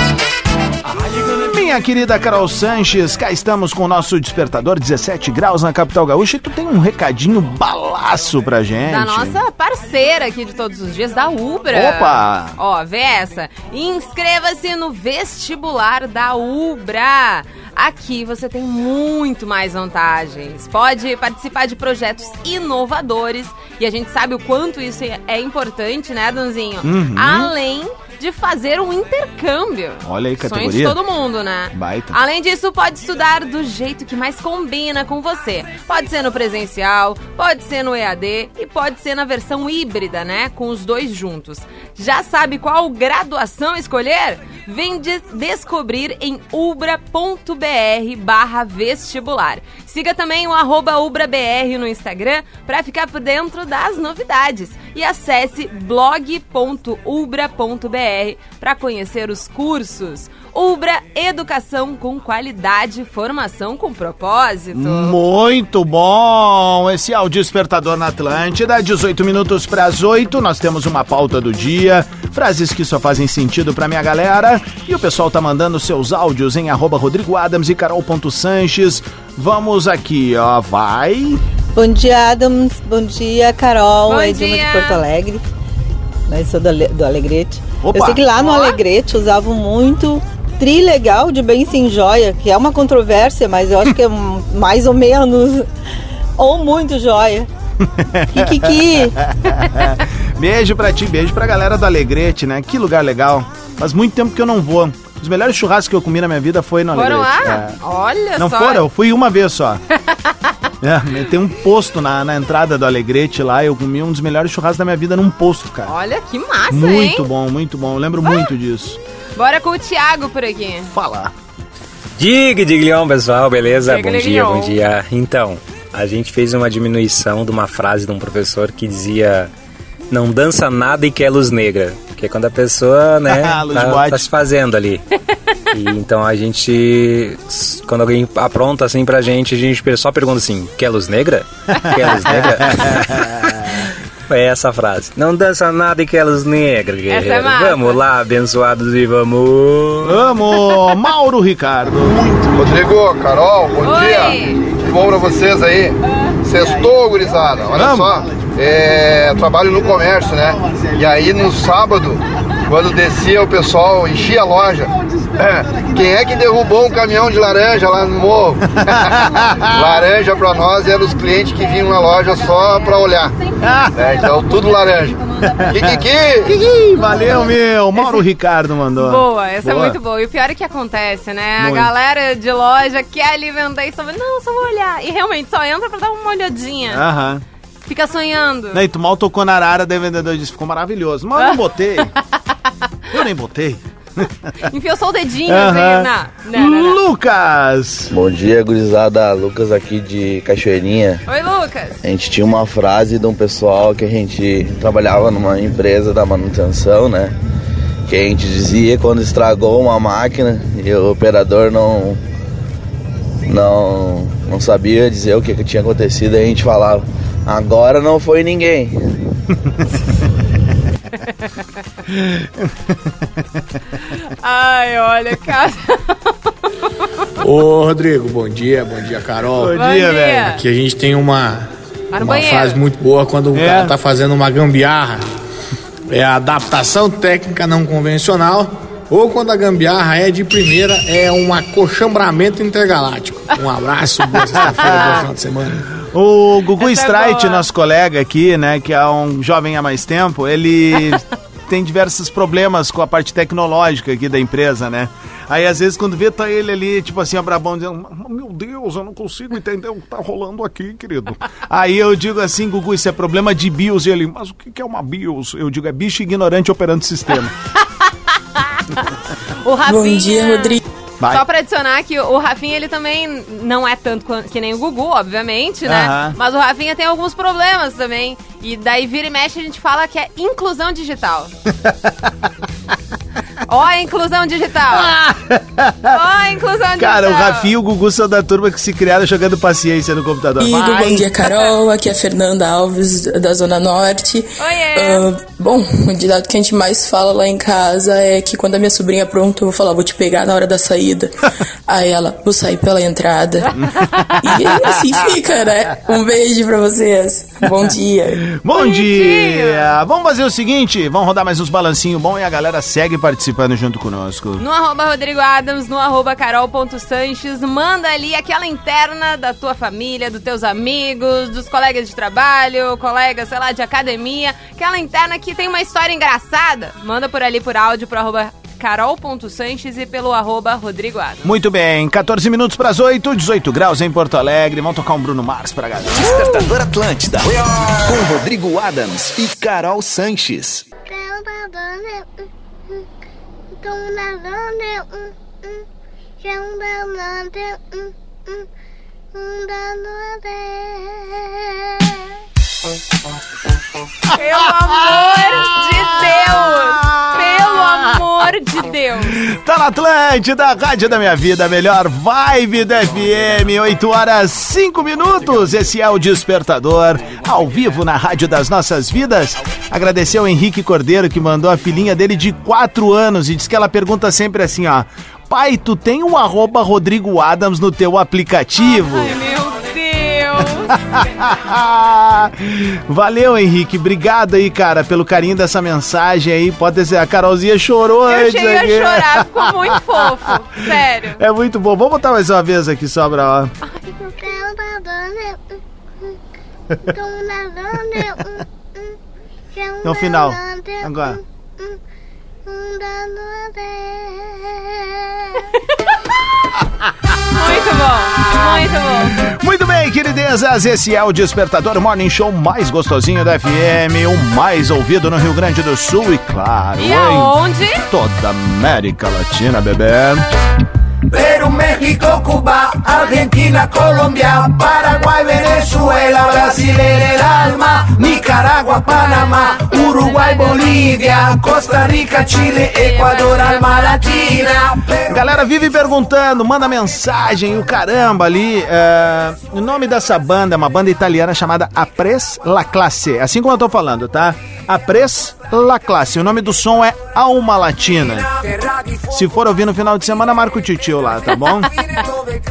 Speaker 1: Minha querida Carol Sanches, cá estamos com o nosso despertador 17 graus na capital gaúcha e tu tem um recadinho balaço pra gente.
Speaker 2: Da nossa parceira aqui de todos os dias, da Ubra.
Speaker 1: Opa!
Speaker 2: Ó, vê essa. Inscreva-se no vestibular da Ubra. Aqui você tem muito mais vantagens. Pode participar de projetos inovadores e a gente sabe o quanto isso é importante, né, Danzinho?
Speaker 1: Uhum.
Speaker 2: Além de fazer um intercâmbio.
Speaker 1: Olha aí,
Speaker 2: Sonho de
Speaker 1: categoria.
Speaker 2: todo mundo, né?
Speaker 1: Baita.
Speaker 2: Além disso, pode estudar do jeito que mais combina com você. Pode ser no presencial, pode ser no EAD e pode ser na versão híbrida, né? Com os dois juntos. Já sabe qual graduação escolher? Vem de descobrir em ubra.br barra vestibular. Siga também o arroba UbraBR no Instagram para ficar por dentro das novidades. E acesse blog.ubra.br para conhecer os cursos. Ubra Educação com qualidade, formação com propósito.
Speaker 1: Muito bom! Esse é o Despertador na Atlântida, 18 minutos para as 8. Nós temos uma pauta do dia, frases que só fazem sentido pra minha galera. E o pessoal tá mandando seus áudios em arroba Rodrigo Adams e Carol.Sanches. Vamos aqui, ó, vai.
Speaker 13: Bom dia, Adams. Bom dia, Carol.
Speaker 2: Bom
Speaker 13: é Dilma
Speaker 2: dia.
Speaker 13: de Porto Alegre. Nós sou do, Ale- do Alegrete.
Speaker 1: Opa.
Speaker 13: Eu sei que lá no. Alegrete usavam muito trilegal de bem sem joia, que é uma controvérsia, mas eu acho que é mais ou menos. Ou muito joia. Kikiki.
Speaker 1: beijo pra ti, beijo pra galera do Alegrete, né? Que lugar legal. Faz muito tempo que eu não vou. Os melhores churrascos que eu comi na minha vida foi no
Speaker 2: Foram
Speaker 1: Alegrete.
Speaker 2: lá?
Speaker 1: É.
Speaker 2: Olha
Speaker 1: Não
Speaker 2: só.
Speaker 1: foram, eu fui uma vez só. é, tem um posto na, na entrada do Alegrete lá, eu comi um dos melhores churrascos da minha vida num posto, cara.
Speaker 2: Olha que massa,
Speaker 1: muito
Speaker 2: hein?
Speaker 1: bom, muito bom. Eu lembro muito disso.
Speaker 2: Bora com o Thiago por aqui.
Speaker 1: Fala.
Speaker 14: Dig, diglion, pessoal, beleza?
Speaker 2: Dig,
Speaker 14: bom dia, bom dia. Então, a gente fez uma diminuição de uma frase de um professor que dizia não dança nada e quer luz negra. Que é quando a pessoa, né,
Speaker 1: de
Speaker 14: tá, tá se fazendo ali. E então a gente, quando alguém apronta assim pra gente, a gente só pergunta assim, quer luz negra? Quer luz negra? É essa a frase. Não dança nada e quer luz negra, guerreiro.
Speaker 2: massa.
Speaker 14: vamos lá, abençoados e vamos...
Speaker 1: Vamos, Mauro Ricardo.
Speaker 15: Rodrigo, Carol, bom
Speaker 2: Oi.
Speaker 15: dia. Tudo bom pra vocês aí? Sextou, gurizada. Olha
Speaker 1: Vamos.
Speaker 15: só, é, trabalho no comércio, né? E aí no sábado, quando descia o pessoal, enchia a loja. É, Quem é que derrubou um caminhão de laranja lá no morro? laranja pra nós eram os clientes que vinham na loja só pra olhar. É, então tudo laranja. Kikiki!
Speaker 1: Kiki, valeu, meu. Mauro Ricardo mandou.
Speaker 2: Boa, essa
Speaker 1: Boa.
Speaker 2: é muito boa. E o pior é que acontece, né?
Speaker 1: Muito.
Speaker 2: A galera de loja quer ali vender e só vai, não, só vou olhar. E realmente só entra pra dar uma olhadinha.
Speaker 1: Aham.
Speaker 2: Fica sonhando.
Speaker 1: Daí tu mal tocou na arara, daí o vendedor disse, ficou maravilhoso. Mas eu não botei. eu nem botei.
Speaker 2: Enfiou só o dedinho,
Speaker 1: Aham.
Speaker 2: assim. Não, não.
Speaker 1: Lucas.
Speaker 16: Bom dia, gurizada. Lucas aqui de Cachoeirinha.
Speaker 2: Oi, Lucas.
Speaker 16: A gente tinha uma frase de um pessoal que a gente trabalhava numa empresa da manutenção, né? Que a gente dizia quando estragou uma máquina e o operador não não não sabia dizer o que, que tinha acontecido, a gente falava: agora não foi ninguém.
Speaker 2: Ai, olha, cara.
Speaker 8: Ô, Rodrigo, bom dia, bom dia, Carol.
Speaker 1: Bom
Speaker 2: Bom
Speaker 1: dia, velho.
Speaker 8: Aqui a gente tem uma, uma frase muito boa quando o
Speaker 1: É.
Speaker 8: cara tá fazendo uma gambiarra. É a adaptação técnica não convencional. Ou quando a gambiarra é de primeira, é um acochambramento intergaláctico. Um abraço, boa sexta-feira, bom final de semana.
Speaker 1: O Gugu
Speaker 2: Essa é
Speaker 1: Streit, nosso colega aqui, né, que é um jovem há mais tempo, ele tem diversos problemas com a parte tecnológica aqui da empresa, né? Aí às vezes quando vê, tá ele ali, tipo assim, abrabão, dizendo, meu Deus, eu não consigo entender o que tá rolando aqui, querido. Aí eu digo assim, Gugu, isso é problema de BIOS. E ele, mas o que que é uma BIOS? Eu digo, é bicho ignorante operando o sistema.
Speaker 2: O Rafinha...
Speaker 17: Bom dia, Rodrigo.
Speaker 1: Vai.
Speaker 2: Só pra adicionar que o Rafinha, ele também não é tanto que nem o Gugu, obviamente, né? Mas o Rafinha tem alguns problemas também. E daí vira e mexe a gente fala que é inclusão digital. Ó a inclusão digital. Ó a inclusão digital.
Speaker 1: Cara, o Rafinha e o Gugu são da turma que se criaram jogando paciência no computador.
Speaker 17: Amigo, bom dia, Carol. Aqui é a Fernanda Alves, da Zona Norte. Ah, bom, o ditado que a gente mais fala lá em casa é que quando a minha sobrinha pronta, eu vou falar, vou te pegar na hora da saída. Aí ela, vou sair pela entrada. E assim fica, né? Um beijo pra vocês. Bom dia.
Speaker 1: Bom dia! Vamos fazer o seguinte, vamos rodar mais uns balancinhos bom e a galera segue participando junto conosco.
Speaker 2: No arroba Rodrigo Adams, no arroba carol.sanches, manda ali aquela interna da tua família, dos teus amigos, dos colegas de trabalho, colegas, sei lá, de academia, aquela interna que tem uma história engraçada, manda por ali por áudio pro arroba carol.sanches e pelo arroba Rodrigo Adams.
Speaker 1: Muito bem, 14 minutos para as 8, 18 graus em Porto Alegre. Vamos tocar um Bruno Mars pra galera.
Speaker 3: Despertador Atlântida. Com Rodrigo Adams e Carol Sanches.
Speaker 2: Pelo amor de Deus! De Deus!
Speaker 1: Tá na Atlântida, Rádio da Minha Vida, melhor vibe da FM, 8 horas 5 minutos. Esse é o Despertador, ao vivo na Rádio das Nossas Vidas. Agradecer ao Henrique Cordeiro que mandou a filhinha dele de 4 anos e diz que ela pergunta sempre assim, ó. Pai, tu tem um arroba Rodrigo Adams no teu aplicativo?
Speaker 2: Ai, meu!
Speaker 1: Valeu, Henrique. Obrigado aí, cara, pelo carinho dessa mensagem aí. Pode ser, a Carolzinha chorou
Speaker 2: Eu
Speaker 1: antes
Speaker 2: cheguei
Speaker 1: aqui.
Speaker 2: a chorar, ficou muito fofo. Sério.
Speaker 1: É muito bom. Vamos botar mais uma vez aqui, sobra, ó. No final. Agora.
Speaker 2: Muito bom, muito bom.
Speaker 1: Muito bem, queridezas. Esse é o Despertador Morning Show mais gostosinho da FM, o mais ouvido no Rio Grande do Sul e, claro,
Speaker 2: E
Speaker 1: em
Speaker 2: aonde?
Speaker 1: toda a América Latina, bebê.
Speaker 4: Perú, México, Cuba, Argentina, Colombia, Paraguay, Venezuela, Brasil en el alma, Nicaragua, Panamá, Uruguay, Bolívia, Costa Rica, Chile, Equador, alma latina.
Speaker 1: Galera vive perguntando, manda mensagem, o caramba ali. é, o nome dessa banda é uma banda italiana chamada Apres La Classe. Assim como eu tô falando, tá? Apres La Classe. O nome do som é Alma Latina. Se for ouvir no final de semana, marca o titio lá, tá bom?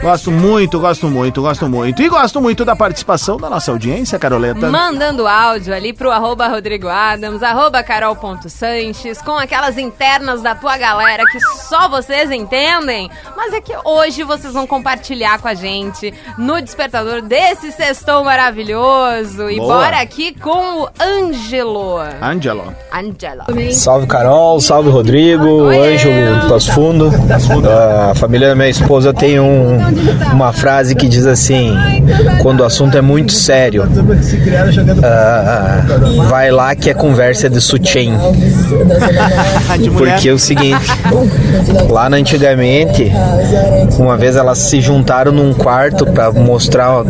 Speaker 1: gosto muito, gosto muito, gosto muito. E gosto muito da participação da nossa audiência, Caroleta.
Speaker 2: Mandando áudio ali pro arroba Rodrigo Adams, arroba carol.sanches, com aquelas internas da tua galera que só vocês entendem, mas é que hoje vocês vão compartilhar com a gente no despertador desse sextou maravilhoso. E
Speaker 1: Boa.
Speaker 2: bora aqui com o Ângelo.
Speaker 1: Angelo.
Speaker 2: Angelo.
Speaker 18: Salve Carol, salve Rodrigo, Ângelo do Passo Fundo. Ah, A família da minha esposa tem um- uma frase que diz assim: quando o assunto é muito sério, ah, vai lá que a conversa é de sutiã. Porque é o seguinte, lá na antigamente, uma vez elas se juntaram num quarto pra mostrar,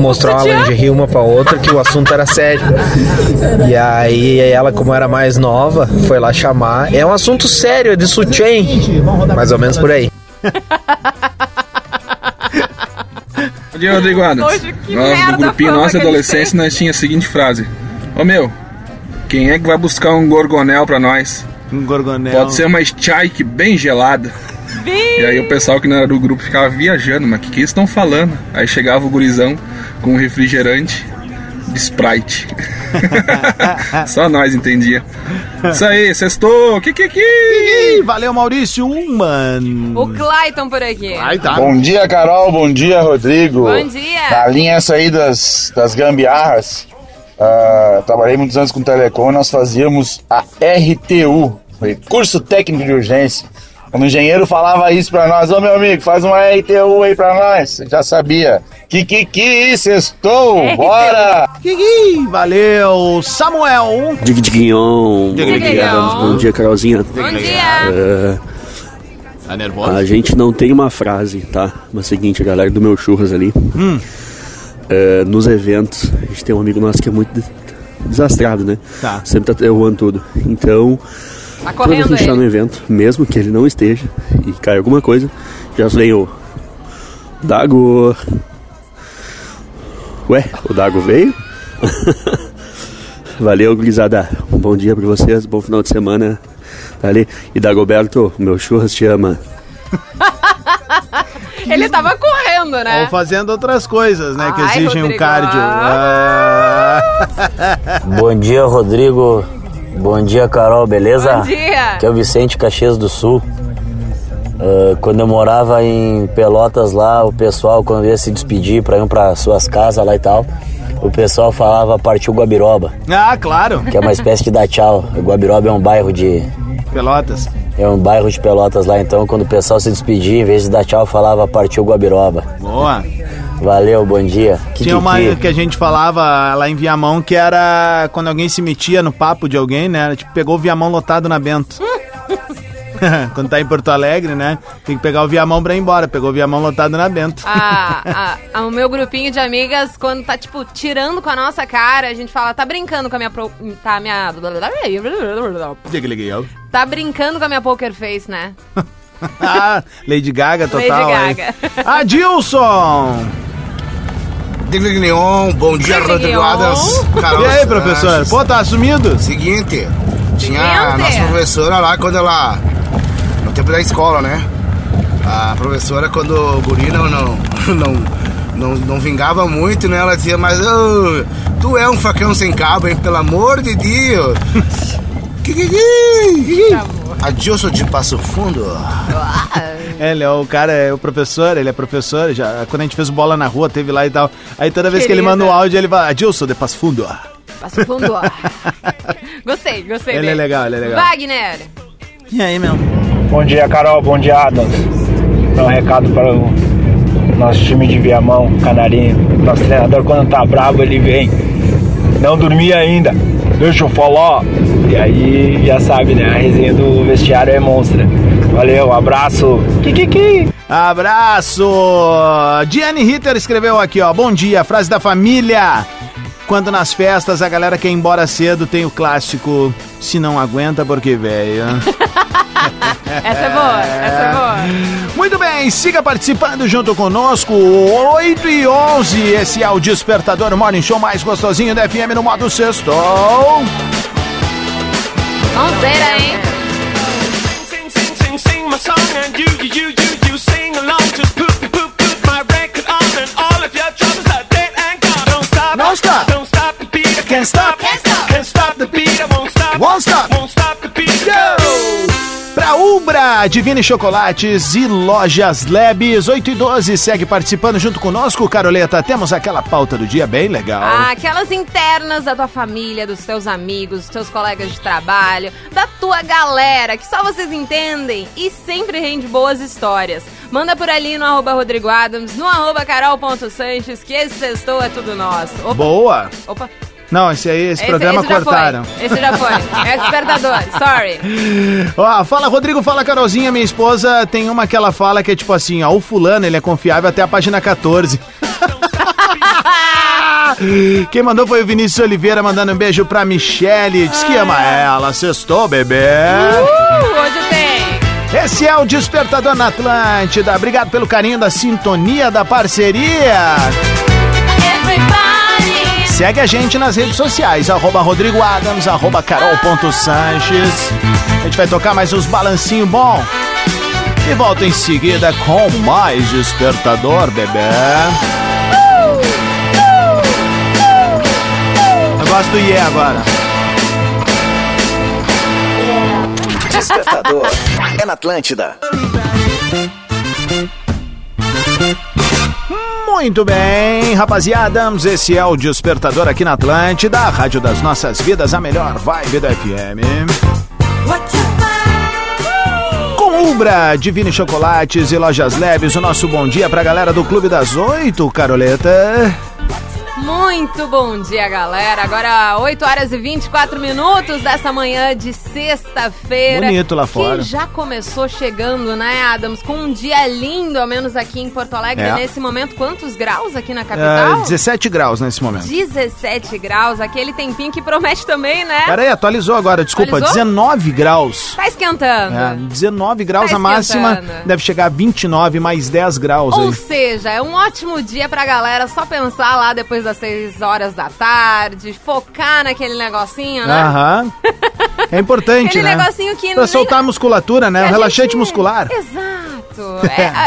Speaker 18: mostrar uma lingerie uma pra outra que o assunto era sério. E aí ela, como era mais nova, foi lá chamar. É um assunto sério, é de sutiã. Mais ou menos por aí.
Speaker 19: Bom dia, Rodrigo Adams.
Speaker 2: Hoje, que
Speaker 19: Nós do grupinho nossa adolescência, nós tinha a seguinte frase: Ô meu, quem é que vai buscar um gorgonel pra nós?
Speaker 1: Um gorgonel.
Speaker 19: Pode ser uma Strike bem gelada. E aí o pessoal que não era do grupo ficava viajando, mas o que, que eles estão falando? Aí chegava o gurizão com um refrigerante Sprite. Só nós entendia. Isso aí, sextou, que que que?
Speaker 1: Valeu, Maurício Uman.
Speaker 2: O Clayton por aqui.
Speaker 20: Bom dia, Carol. Bom dia, Rodrigo.
Speaker 2: Bom dia.
Speaker 20: Na linha essa aí das, das gambiarras, ah, trabalhei muitos anos com telecom nós fazíamos a RTU, Recurso Técnico de Urgência. Quando o engenheiro falava isso pra nós, ô meu amigo, faz uma RTU aí pra nós. Já sabia. Que que que, sextou, bora!
Speaker 1: Kiki, valeu. Samuel.
Speaker 21: Dig Diguinhon.
Speaker 1: Dig Diguinhon.
Speaker 21: Bom dia, Carolzinha.
Speaker 1: Bom dia. Tá nervoso?
Speaker 21: a gente não tem uma frase, tá? Mas é o seguinte, a galera do meu churras ali.
Speaker 1: Hum.
Speaker 21: é, nos eventos, a gente tem um amigo nosso que é muito de- desastrado, né?
Speaker 1: Tá.
Speaker 21: Sempre tá errando tudo. Então,
Speaker 2: Tá
Speaker 21: Quando a
Speaker 2: correndo
Speaker 21: gente tá
Speaker 2: ele.
Speaker 21: no evento, mesmo que ele não esteja e cai alguma coisa, já vem o Dago. Ué, o Dago veio? Valeu, gurizada. Um bom dia pra vocês, bom final de semana. Tá ali. E Dagoberto, meu churras te ama.
Speaker 2: Ele tava correndo, né?
Speaker 1: Ou fazendo outras coisas, né? que
Speaker 2: Ai,
Speaker 1: exigem um
Speaker 2: Rodrigo.
Speaker 1: cardio.
Speaker 2: Ah.
Speaker 1: Ah.
Speaker 22: Bom dia, Rodrigo. Bom dia, Carol, beleza?
Speaker 2: Bom dia.
Speaker 22: Aqui é o Vicente Caxias do Sul. Ah, quando eu morava em Pelotas lá, o pessoal, quando ia se despedir para ir para suas casas lá e tal, o pessoal falava partiu Guabiroba,
Speaker 1: Ah, claro.
Speaker 22: que é uma espécie de dar tchau. Guabiroba é um bairro de.
Speaker 1: Pelotas.
Speaker 22: É um bairro de Pelotas lá, então quando o pessoal se despedia, em vez de dar tchau, falava partiu Guabiroba.
Speaker 1: Boa.
Speaker 22: Valeu, bom dia.
Speaker 1: Tinha uma que a gente falava lá em Viamão que era quando alguém se metia no papo de alguém, né? Era, Tipo, pegou o Viamão lotado na Bento. quando tá em Porto Alegre, né? Tem que pegar o Viamão pra ir embora. Pegou o Viamão lotado na Bento.
Speaker 2: A, a- a- o meu grupinho de amigas, quando tá, tipo, tirando com a nossa cara, a gente fala, tá brincando com a minha. Pro, tá, minha.
Speaker 1: Diga, liguei eu.
Speaker 2: Tá brincando com a minha poker face, né?
Speaker 1: Ah, Lady Gaga total.
Speaker 2: Lady
Speaker 1: aí.
Speaker 2: Gaga.
Speaker 1: Adilson!
Speaker 23: Digley Neon, bom dia, Rodrigo. Adams.
Speaker 1: E aí, professor? Pô, tá assumido?
Speaker 23: Seguinte, tinha a nossa professora lá quando ela. No tempo da escola, né? A professora, quando o guri não, não, não, não, não vingava muito, né? Ela dizia, mas ô, tu é um facão sem cabo, hein? Pelo amor de Deus! Que, que, que? Adilson de Passo Fundo.
Speaker 1: Ele é o cara, é o professor, ele é professor. Já, quando a gente fez bola na rua, teve lá e tal. Aí toda vez que ele
Speaker 2: Querida.
Speaker 1: manda o áudio, ele fala, Adilson de Passo Fundo.
Speaker 2: Passa fundo, ó. gostei, gostei
Speaker 1: Ele é
Speaker 2: dele.
Speaker 1: legal, ele é legal.
Speaker 2: Wagner.
Speaker 1: E aí, meu?
Speaker 24: Bom dia, Carol. Bom dia, Adams. Dá um recado para o nosso time de Viamão, Canarinho. Nosso treinador, quando tá bravo, ele vem. Não dormi ainda. Deixa eu falar. E aí, já sabe, né? A resenha do vestiário é monstra. Valeu, abraço. Kikiki.
Speaker 1: Abraço! Diane Ritter escreveu aqui, ó. Bom dia, frase da família. Quando nas festas a galera quer ir embora cedo, tem o clássico Se não aguenta, porque velho.
Speaker 2: Essa é boa, essa é boa.
Speaker 1: Muito bem, siga participando junto conosco. 8 e 11, esse é o Despertador Morning Show mais gostosinho da FM no modo sexto.
Speaker 2: Fonseira, hein?
Speaker 4: Can't stop. Can't stop. Can't stop the beat. I won't stop.
Speaker 1: Won't stop.
Speaker 4: Won't stop.
Speaker 1: Ubra, Divine Chocolates e Lojas Labs, 8 e 12, segue participando junto conosco, Caroleta. Temos aquela pauta do dia bem legal.
Speaker 2: Ah, aquelas internas da tua família, dos teus amigos, dos teus colegas de trabalho, da tua galera, que só vocês entendem e sempre rende boas histórias. Manda por ali no arroba Rodrigo Adams, no arroba carol.sanches, que esse sextou é tudo nosso. Opa,
Speaker 1: Boa!
Speaker 2: opa.
Speaker 1: Não, esse aí, esse, programa
Speaker 2: esse
Speaker 1: cortaram.
Speaker 2: Foi. Esse já foi. É despertador, sorry.
Speaker 1: Ó, fala Rodrigo, fala Carolzinha, minha esposa tem uma que ela fala que é tipo assim, ó, o fulano, ele é confiável até a página 14. Quem mandou foi o Vinícius Oliveira, mandando um beijo pra Michele, diz que ama ela, sextou, bebê.
Speaker 2: Uh, hoje tem.
Speaker 1: Esse é o Despertador na Atlântida, obrigado pelo carinho da sintonia, da parceria. Segue a gente nas redes sociais, arroba Rodrigo Adams, arroba carol.sanches. A gente vai tocar mais uns balancinho bom. E volta em seguida com mais Despertador, bebê. Eu gosto do Iê agora.
Speaker 3: Despertador é na Atlântida.
Speaker 1: Muito bem, rapaziada, esse é o Despertador aqui na Atlântida, a rádio das nossas vidas, a melhor vibe da FM. Com Umbra, Divine Chocolates e Lojas Leves, o nosso bom dia pra galera do Clube das Oito, Caroleta.
Speaker 2: Muito bom dia, galera. Agora 8 horas e 24 minutos dessa manhã de sexta-feira.
Speaker 1: Bonito lá fora.
Speaker 2: Que já começou chegando, né, Adams? Com um dia lindo, ao menos aqui em Porto Alegre.
Speaker 1: É.
Speaker 2: Nesse momento, quantos graus aqui na
Speaker 1: É,
Speaker 2: capital?
Speaker 1: 17 graus nesse momento.
Speaker 2: 17 graus, aquele tempinho que promete também, né?
Speaker 1: Pera aí, atualizou agora, desculpa,
Speaker 2: Atualizou?
Speaker 1: 19 graus.
Speaker 2: Tá esquentando.
Speaker 1: É, 19 graus
Speaker 2: Tá
Speaker 1: a máxima, deve chegar a 29, mais 10 graus
Speaker 2: Ou
Speaker 1: aí.
Speaker 2: seja, é um ótimo dia pra galera só pensar lá depois das 6 horas da tarde, focar naquele negocinho, né?
Speaker 1: Aham. É importante,
Speaker 2: Aquele
Speaker 1: né?
Speaker 2: negocinho que
Speaker 1: Pra
Speaker 2: nem-
Speaker 1: soltar a musculatura, né?
Speaker 2: Que
Speaker 1: O
Speaker 2: a
Speaker 1: relaxante
Speaker 2: gente-
Speaker 1: muscular.
Speaker 2: Exato.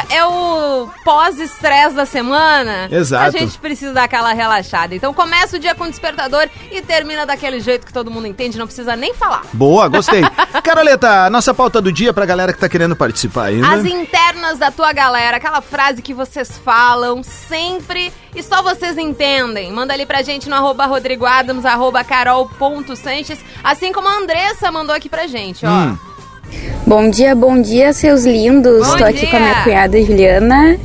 Speaker 2: É, é o pós-estresse da semana.
Speaker 1: Exato.
Speaker 2: A gente precisa dar aquela relaxada. Então começa o dia com despertador e termina daquele jeito que todo mundo entende, não precisa nem falar.
Speaker 1: Boa, gostei. Caroleta, nossa pauta do dia pra galera que tá querendo participar ainda.
Speaker 2: As internas da tua galera, aquela frase que vocês falam sempre e só vocês entendem. Manda ali pra gente no arroba Rodrigo Adams, arroba carol.sanches, assim como a Andressa mandou aqui pra gente, ó.
Speaker 1: Hum.
Speaker 25: Bom dia, bom dia, seus lindos.
Speaker 2: Bom
Speaker 25: Tô aqui com a minha cunhada Juliana.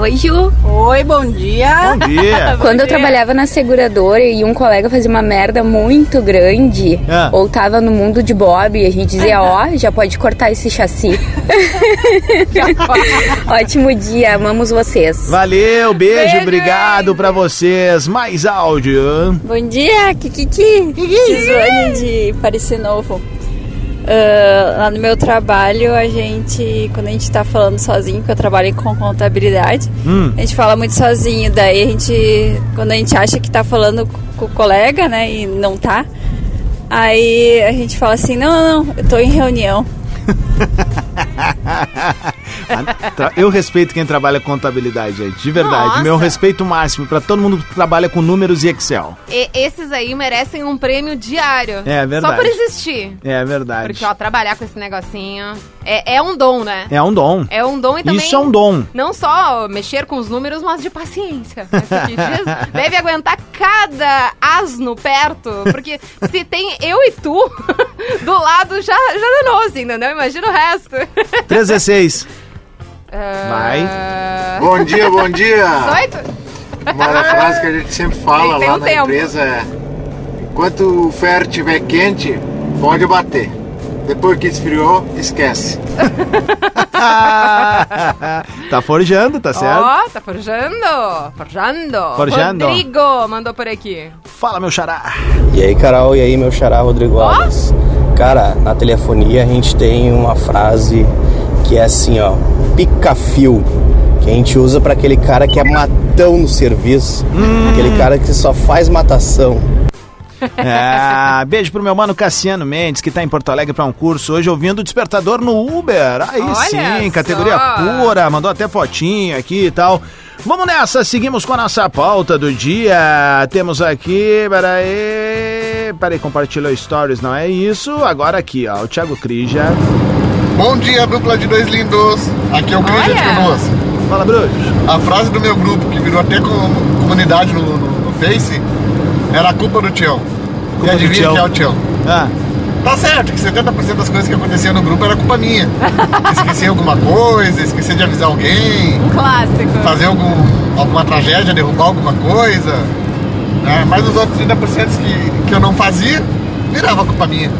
Speaker 25: Oi, Ju.
Speaker 13: Oi, bom dia.
Speaker 1: Bom dia.
Speaker 25: Quando
Speaker 13: Bom
Speaker 25: eu
Speaker 13: dia.
Speaker 25: trabalhava na seguradora e um colega fazia uma merda muito grande,
Speaker 1: Ah.
Speaker 25: ou tava no mundo de Bob, a gente dizia, ó, já pode cortar esse chassi. Ótimo dia, amamos vocês.
Speaker 1: Valeu, beijo,
Speaker 25: Beijo,
Speaker 1: obrigado pra vocês. Mais áudio.
Speaker 26: Bom dia, Kikiki. Cisone de Parecer Novo. Ah, lá no meu trabalho, a gente, quando a gente tá falando sozinho, porque eu trabalho com contabilidade,
Speaker 1: Hum.
Speaker 26: a gente fala muito sozinho. Daí a gente, quando a gente acha que tá falando com o colega, né, e não tá, aí a gente fala assim: não, não, não, eu tô em reunião.
Speaker 1: Eu respeito quem trabalha com contabilidade, gente. De verdade.
Speaker 2: Nossa.
Speaker 1: Meu respeito máximo pra todo mundo que trabalha com números e Excel.
Speaker 2: E- esses aí merecem um prêmio diário.
Speaker 1: É verdade.
Speaker 2: Só por existir.
Speaker 1: É verdade.
Speaker 2: Porque, ó, trabalhar com esse negocinho é, é um dom, né?
Speaker 1: É um dom.
Speaker 2: É um dom e também.
Speaker 1: Isso é um dom.
Speaker 2: Não só mexer com os números, mas de paciência. né? Diz- Deve aguentar cada asno perto. Porque se tem eu e tu do lado, já, já danou, assim, entendeu? Imagina o resto.
Speaker 1: 316. Vai.
Speaker 27: Bom dia, bom dia.
Speaker 2: 18?
Speaker 27: Uma frase que a gente sempre fala
Speaker 2: Tem
Speaker 27: lá
Speaker 2: um
Speaker 27: na
Speaker 2: tempo.
Speaker 27: empresa é: enquanto o ferro estiver quente, pode bater. Depois que esfriou, esquece.
Speaker 1: tá forjando, tá certo?
Speaker 2: Ó, tá forjando. Forjando.
Speaker 1: Forjando.
Speaker 2: Rodrigo mandou por aqui.
Speaker 1: Fala, meu xará.
Speaker 28: E aí, Carol, e aí, meu xará Rodrigo Alves. Cara, na telefonia a gente tem uma frase que é assim, ó, pica-fio, que a gente usa pra aquele cara que é matão no serviço, aquele cara que só faz matação.
Speaker 1: É, beijo pro meu mano Cassiano Mendes, que tá em Porto Alegre pra um curso hoje, ouvindo o despertador no Uber. Aí
Speaker 2: Olha
Speaker 1: sim,
Speaker 2: só.
Speaker 1: categoria pura, mandou até fotinho aqui e tal. Vamos nessa, seguimos com a nossa pauta do dia. Temos aqui, peraí. Peraí, compartilhou stories, não é isso? Agora aqui, ó, o Thiago Crija.
Speaker 15: Bom dia, dupla de dois lindos. Aqui é o Christian de Canoas.
Speaker 1: Fala, Bruno.
Speaker 15: A frase do meu grupo, que virou até com- comunidade no, no- no Face, era a culpa do Tião.
Speaker 1: Culpa
Speaker 15: e adivinha quem é o Tião?
Speaker 1: Ah.
Speaker 15: Tá certo que 70% das coisas que aconteciam no grupo era culpa minha. Esqueci alguma coisa, esqueci de avisar alguém.
Speaker 2: Um clássico.
Speaker 15: Fazer algum, alguma tragédia, derrubar alguma coisa. né? Mas os outros 30% que, que eu não fazia, virava culpa minha.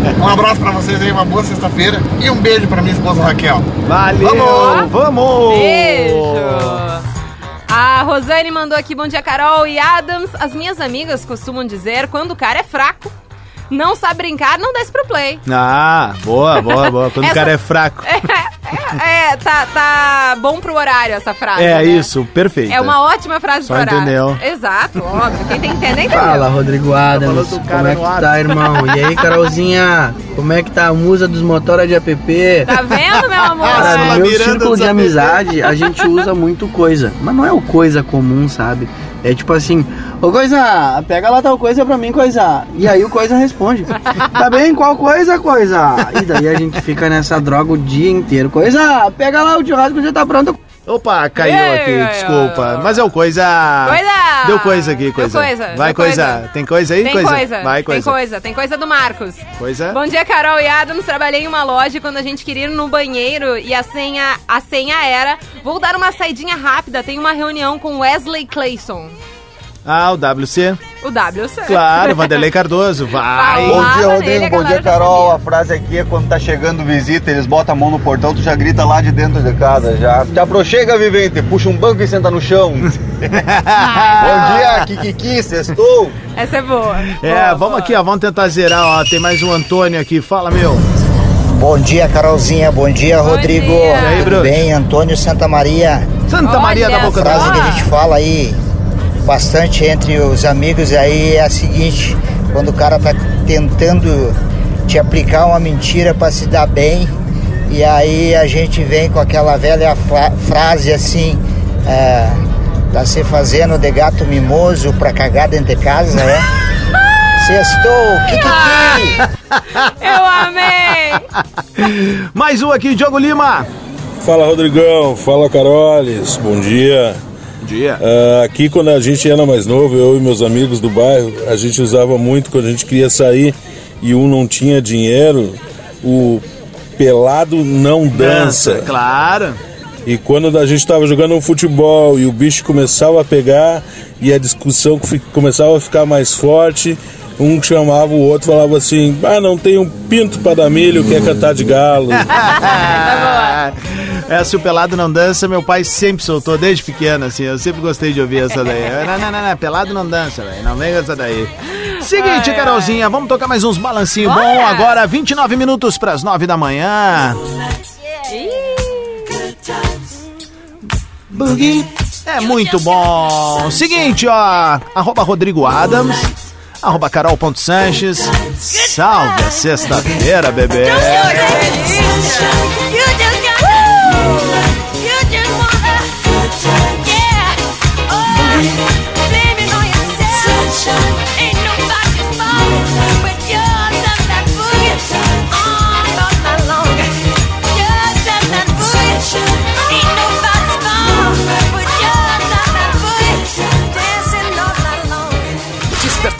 Speaker 15: Um abraço pra vocês aí, uma boa sexta-feira. E um beijo pra minha esposa Raquel.
Speaker 1: Valeu!
Speaker 15: Vamos!
Speaker 1: Vamos!
Speaker 2: Beijo! A Rosane mandou aqui, bom dia, Carol e Adams. As minhas amigas costumam dizer, quando o cara é fraco, não sabe brincar, não desce pro play.
Speaker 1: Ah, boa, boa, boa. Quando
Speaker 2: Essa-
Speaker 1: o cara é fraco.
Speaker 2: É, tá, tá bom pro horário essa frase,
Speaker 1: É
Speaker 2: né?
Speaker 1: isso, perfeito.
Speaker 2: É uma ótima frase
Speaker 1: Só
Speaker 2: pro horário.
Speaker 1: entendeu.
Speaker 2: Exato, óbvio. Quem tem que entender, entendeu.
Speaker 18: Fala, Rodrigo Adams. Como é que tá, irmão? E aí, Carolzinha? Como é que tá a musa dos motora de app?
Speaker 2: Tá vendo, meu amor?
Speaker 18: Cara, no meu
Speaker 1: Miranda
Speaker 18: círculo de amizade, a gente usa muito coisa. Mas não é o coisa comum, sabe? É tipo assim, ô coisa, pega lá tal coisa pra mim, coisa. E aí o coisa responde, tá bem, qual coisa, coisa? E daí a gente fica nessa droga o dia inteiro. Coisa, pega lá o churrasco já tá pronto.
Speaker 1: Opa, caiu
Speaker 18: Ei,
Speaker 1: aqui,
Speaker 18: ei,
Speaker 1: desculpa. Mas é o coisa.
Speaker 2: Coisa!
Speaker 1: Deu coisa aqui,
Speaker 2: Deu
Speaker 1: coisa.
Speaker 2: coisa,
Speaker 1: Vai,
Speaker 2: deu
Speaker 1: coisa.
Speaker 2: coisa.
Speaker 1: Tem coisa aí?
Speaker 2: Tem
Speaker 1: coisa.
Speaker 2: coisa,
Speaker 1: Vai,
Speaker 2: tem
Speaker 1: coisa.
Speaker 2: coisa, tem coisa do Marcos.
Speaker 1: Coisa.
Speaker 2: Bom dia, Carol e Adams. Trabalhei em uma loja quando a gente queria ir no banheiro e a senha, a senha era: vou dar uma saidinha rápida, tem uma reunião com Wesley Clayson.
Speaker 1: Ah, o WC.
Speaker 2: O WC.
Speaker 1: Claro, Vanderlei Cardoso, vai.
Speaker 29: Bom dia, Rodrigo. Bom dia, Carol. A frase aqui é quando tá chegando visita, eles botam a mão no portão, tu já grita lá de dentro de casa. Já te aproxega, vivente, puxa um banco e senta no chão. Bom dia, Kikiki, sextou.
Speaker 2: Essa é boa.
Speaker 1: É, vamos aqui, ó, vamos tentar zerar, ó. Tem mais um Antônio aqui. Fala, meu.
Speaker 30: Bom dia, Carolzinha. Bom dia, Rodrigo.
Speaker 1: dia. E aí,
Speaker 30: Tudo
Speaker 1: Bruno?
Speaker 30: bem? Antônio Santa Maria.
Speaker 1: Santa Maria da Boca do
Speaker 30: A frase que a gente fala aí bastante entre os amigos aí é a seguinte: quando o cara tá tentando te aplicar uma mentira para se dar bem, e aí a gente vem com aquela velha fra- frase assim. É, tá se fazendo de gato mimoso pra cagar dentro de casa, é? Sextou, que que
Speaker 2: Eu amei!
Speaker 1: Mais um aqui, Diogo Lima.
Speaker 31: Fala Rodrigão, fala Carolis, bom dia.
Speaker 1: Dia.
Speaker 31: aqui quando a gente era mais novo, eu e meus amigos do bairro, a gente usava muito quando a gente queria sair e um não tinha dinheiro, o pelado não dança.
Speaker 1: Claro.
Speaker 31: E quando a gente estava jogando um futebol e o bicho começava a pegar e a discussão começava a ficar mais forte, um chamava o outro falava assim: Ah, não tem um pinto para dar milho, quer cantar de galo.
Speaker 1: É, se o pelado não dança, meu pai sempre soltou desde pequeno, assim. Eu sempre gostei de ouvir essa daí. Não, não, não, não, pelado não dança, velho. Não vem com essa daí. Seguinte, Carolzinha, vamos tocar mais uns balancinhos bom agora, 29 minutos pras 9 da manhã. Boogie. É muito bom. Seguinte, ó. Arroba Rodrigo Adams. Arroba Carol.Sanches. Salve a sexta-feira, bebê.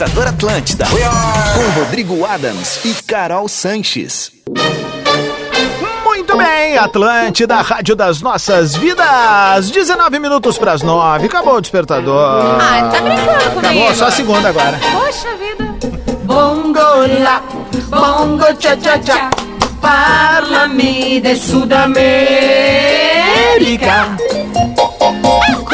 Speaker 3: Despertador Atlântida. Com Rodrigo Adams e Carol Sanches.
Speaker 1: Muito bem, Atlântida, Rádio das Nossas Vidas. 19 minutos pras 9. Acabou o despertador.
Speaker 2: Ah, tá brincando comigo.
Speaker 1: Acabou, só a segunda agora.
Speaker 2: Poxa vida.
Speaker 4: Bongo la, bongo cha cha cha, parlami de Sudamérica.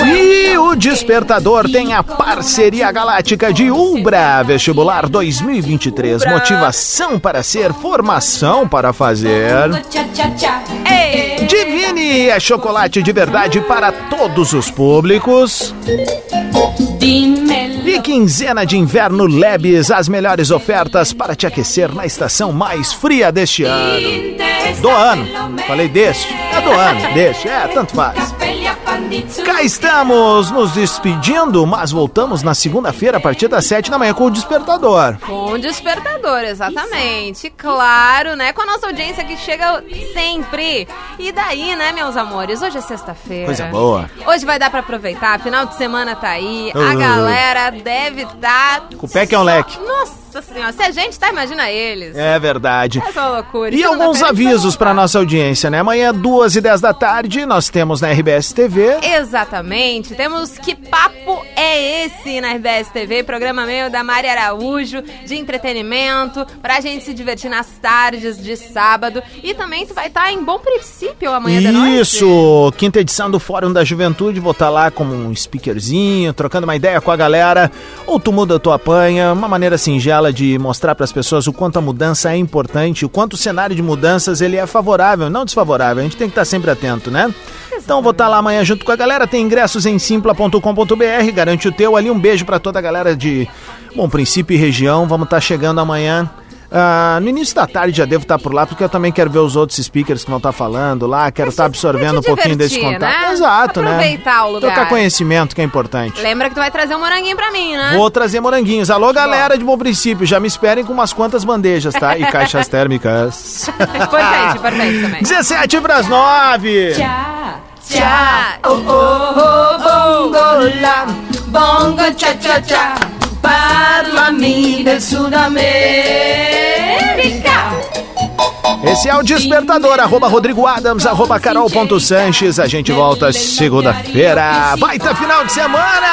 Speaker 1: E o Despertador tem a parceria galáctica de Ubra Vestibular 2023. Motivação para ser, formação para fazer. Divine é chocolate de verdade para todos os públicos. E quinzena de inverno Lebes, as melhores ofertas para te aquecer na estação mais fria deste ano. Do ano. Falei deste. É do ano, deste. É, tanto faz. Cá estamos nos despedindo, mas voltamos na segunda-feira a partir das sete da manhã com o Despertador.
Speaker 2: Com o despertador, exatamente. Claro, né? Com a nossa audiência que chega sempre. E daí, né, meus amores? Hoje é sexta-feira.
Speaker 1: Coisa boa.
Speaker 2: Hoje vai dar pra aproveitar, final de semana tá aí. A galera deve estar.
Speaker 1: Com o pé que é um leque.
Speaker 2: Nossa senhora, se a gente tá, imagina eles.
Speaker 1: É verdade.
Speaker 2: É loucura.
Speaker 1: E alguns avisos para nossa audiência, né? Amanhã, duas e dez da tarde, nós temos na RBS TV.
Speaker 2: Exatamente. Temos Que Papo é Esse na RBS TV, programa meio da Mari Araújo, de entretenimento, pra gente se divertir nas tardes de sábado. E também tu vai estar em Bom Princípio amanhã de noite.
Speaker 1: Isso, quinta edição do Fórum da Juventude, vou estar lá como um speakerzinho, trocando uma ideia com a galera. Ou tu muda, tu apanha, uma maneira singela de mostrar para as pessoas o quanto a mudança é importante, o quanto o cenário de mudanças ele é favorável, não desfavorável. A gente tem que estar sempre atento, né? Então vou estar lá amanhã junto com a galera. Tem ingressos em simpla.com.br, garante o teu ali. Um beijo para toda a galera de Bom Princípio e região. Vamos estar chegando amanhã. Ah, no início da tarde já devo estar por lá, porque eu também quero ver os outros speakers que vão estar falando lá, quero estar absorvendo um pouquinho desse contato.
Speaker 2: né?
Speaker 1: Exato, né?
Speaker 2: Aproveitar o lugar.
Speaker 1: Trocar conhecimento que é importante.
Speaker 2: Lembra que tu vai trazer um moranguinho pra mim, né?
Speaker 1: Vou trazer moranguinhos. Alô, galera de Bom Princípio, já me esperem com umas quantas bandejas, tá? E caixas térmicas.
Speaker 2: importante, importante também.
Speaker 1: 17 para as 9.
Speaker 4: Cha, cha, oh oh oh, bongo la, bongo cha cha cha, Parlamin del Sudamérica.
Speaker 1: Esse é o Despertador, arroba Rodrigo Adams, arroba Carol.Sanches. A gente volta segunda-feira. Baita final de semana!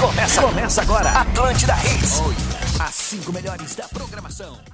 Speaker 3: Começa, começa agora, Atlântida Hits. As cinco melhores da programação.